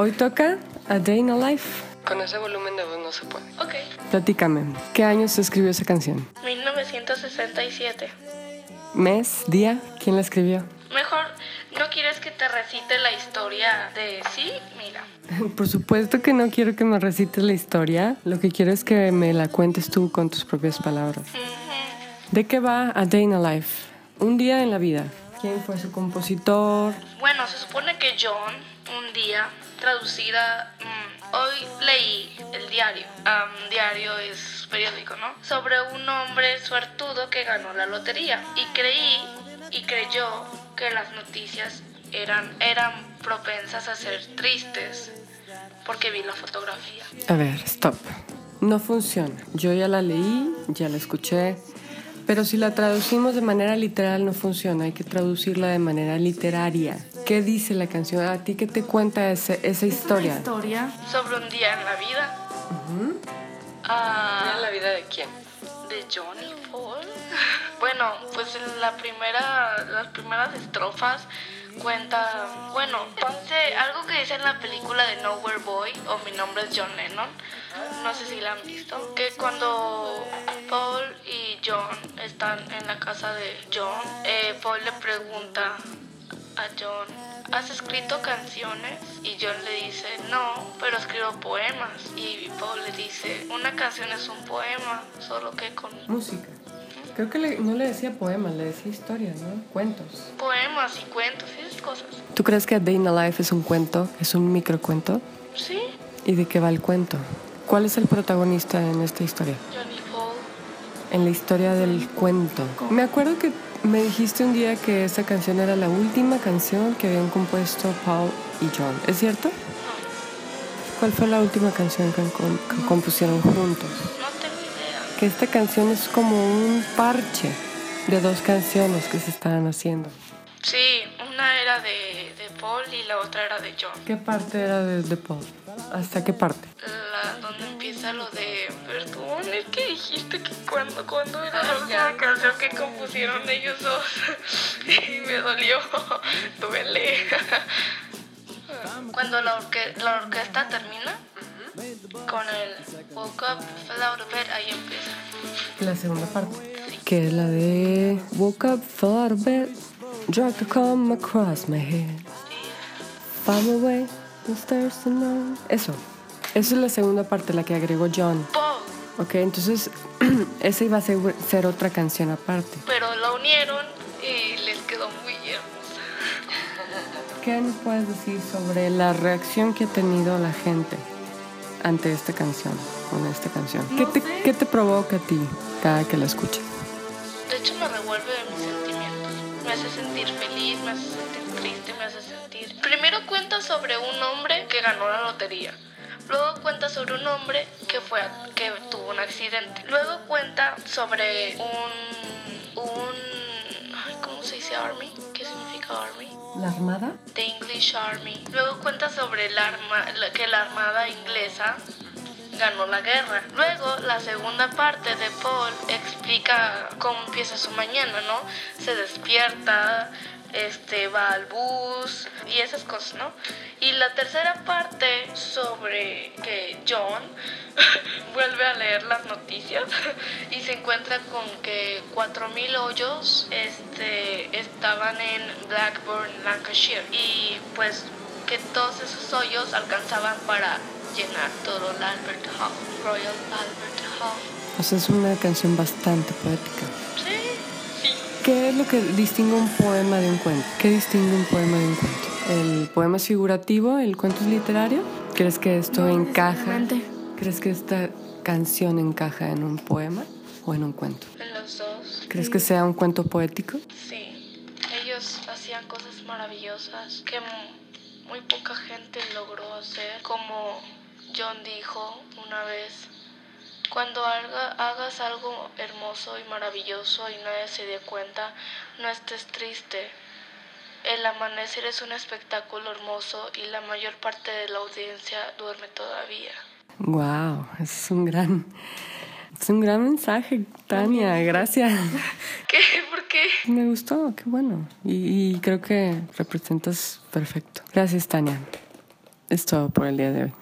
Hoy toca A Day in a Life. Con ese volumen de voz no se puede. Ok. Platícame, ¿qué año se escribió esa canción? 1967. ¿Mes? ¿Día? ¿Quién la escribió? Mejor, ¿no quieres que te recite la historia de sí? Mira. Por supuesto que no quiero que me recites la historia. Lo que quiero es que me la cuentes tú con tus propias palabras. ¿De qué va A Day in a Life? Un día en la vida. ¿Quién fue su compositor? Bueno, se supone que John, un día, traducida, mm, hoy leí el diario. Am, diario es periódico, ¿no? Sobre un hombre suertudo que ganó la lotería. Y creí y creyó que las noticias eran, eran propensas a ser tristes. Porque vi la fotografía. A ver, stop. No funciona. Yo ya la leí, ya la escuché. Pero si la traducimos de manera literal no funciona. Hay que traducirla de manera literaria. ¿Qué dice la canción? ¿A ti qué te cuenta ese- esa historia? historia sobre un día en la vida. Ah, ¿En la vida de quién? de Johnny Paul. Bueno, pues en la primera, las primeras estrofas cuenta, bueno, algo que dice en la película de Nowhere Boy o Mi nombre es John Lennon. No sé si la han visto. Que cuando Paul y John están en la casa de John, eh, Paul le pregunta a John, ¿has escrito canciones? Y John le dice, no, pero escribo poemas. Y Paul le dice, una canción es un poema, solo que con Música. Creo que le- no le decía poemas, le decía historias, ¿no? Cuentos. poemas y cuentos y esas cosas. ¿Tú crees que A Day in a Life es un cuento? ¿Es un microcuento? Sí, ¿Y de qué va el cuento? ¿Cuál es el protagonista en esta historia? Johnny Paul. En la historia del cuento. Me acuerdo que me dijiste un día que esa canción era la última canción que habían compuesto Paul y John. ¿Es cierto? ¿Cuál fue la última canción que compusieron juntos? Que esta canción es como un parche de dos canciones que se estaban haciendo. Sí, una era de, de Paul y la otra era de John. ¿Qué parte era de, de Paul? ¿Hasta qué parte? La, donde empieza lo de perdón, es que dijiste que cuando, cuando era la última canción que compusieron ellos dos y me dolió, duele. Cuando la, orque- la orquesta termina con el woke up, fell out of bed, ahí empieza. La segunda parte. Que es la de Woke up, fell out of bed, drug to come across my head. Found my way, the stairs tonight. Eso. Esa es la segunda parte, la que agregó John. Paul, Ok, entonces esa iba a ser, ser otra canción aparte. pero la unieron y les quedó muy hermosa. ¿Qué nos puedes decir sobre la reacción que ha tenido la gente ante esta canción, con esta canción? ¿Qué, te, ¿Qué te provoca a ti cada que la escuchas? De hecho me revuelve de mis sentimientos. Me hace sentir feliz, me hace sentir triste, me hace sentir... Primero cuenta sobre un hombre que ganó la lotería. Luego cuenta sobre un hombre que, fue a- que tuvo un accidente. Luego cuenta sobre un... un army? ¿Qué significa army? ¿La Armada? The English Army. Luego cuenta sobre la arma- que la armada inglesa ganó la guerra. Luego, la segunda parte de Paul explica cómo empieza su mañana, ¿no? Se despierta, este, va al bus y esas cosas, ¿no? Y la tercera parte sobre que John vuelve a leer las noticias y se encuentra con que 4.000 hoyos este, estaban en Blackburn, Lancashire. Y pues que todos esos hoyos alcanzaban para llenar todo el Albert Hall, Royal Albert Hall. O sea, es una canción bastante poética. Sí, sí. ¿Qué es lo que distingue un poema de un cuento? ¿Qué distingue un poema de un cuento? ¿El poema es figurativo? ¿El cuento es literario? ¿Crees que esto encaja? ¿Crees que esta canción encaja en un poema o en un cuento? En los dos. ¿Crees que sea un cuento poético? Sí, ellos hacían cosas maravillosas que mu- muy poca gente logró hacer. Como John dijo una vez, cuando haga- hagas algo hermoso y maravilloso y nadie se dé cuenta, no estés triste. El amanecer es un espectáculo hermoso y la mayor parte de la audiencia duerme todavía. Wow, es un gran, es un gran mensaje, Tania. Gracias. ¿Qué? Me gustó, qué bueno. Y creo que representas perfecto. Gracias, Tania. es todo por el día de hoy.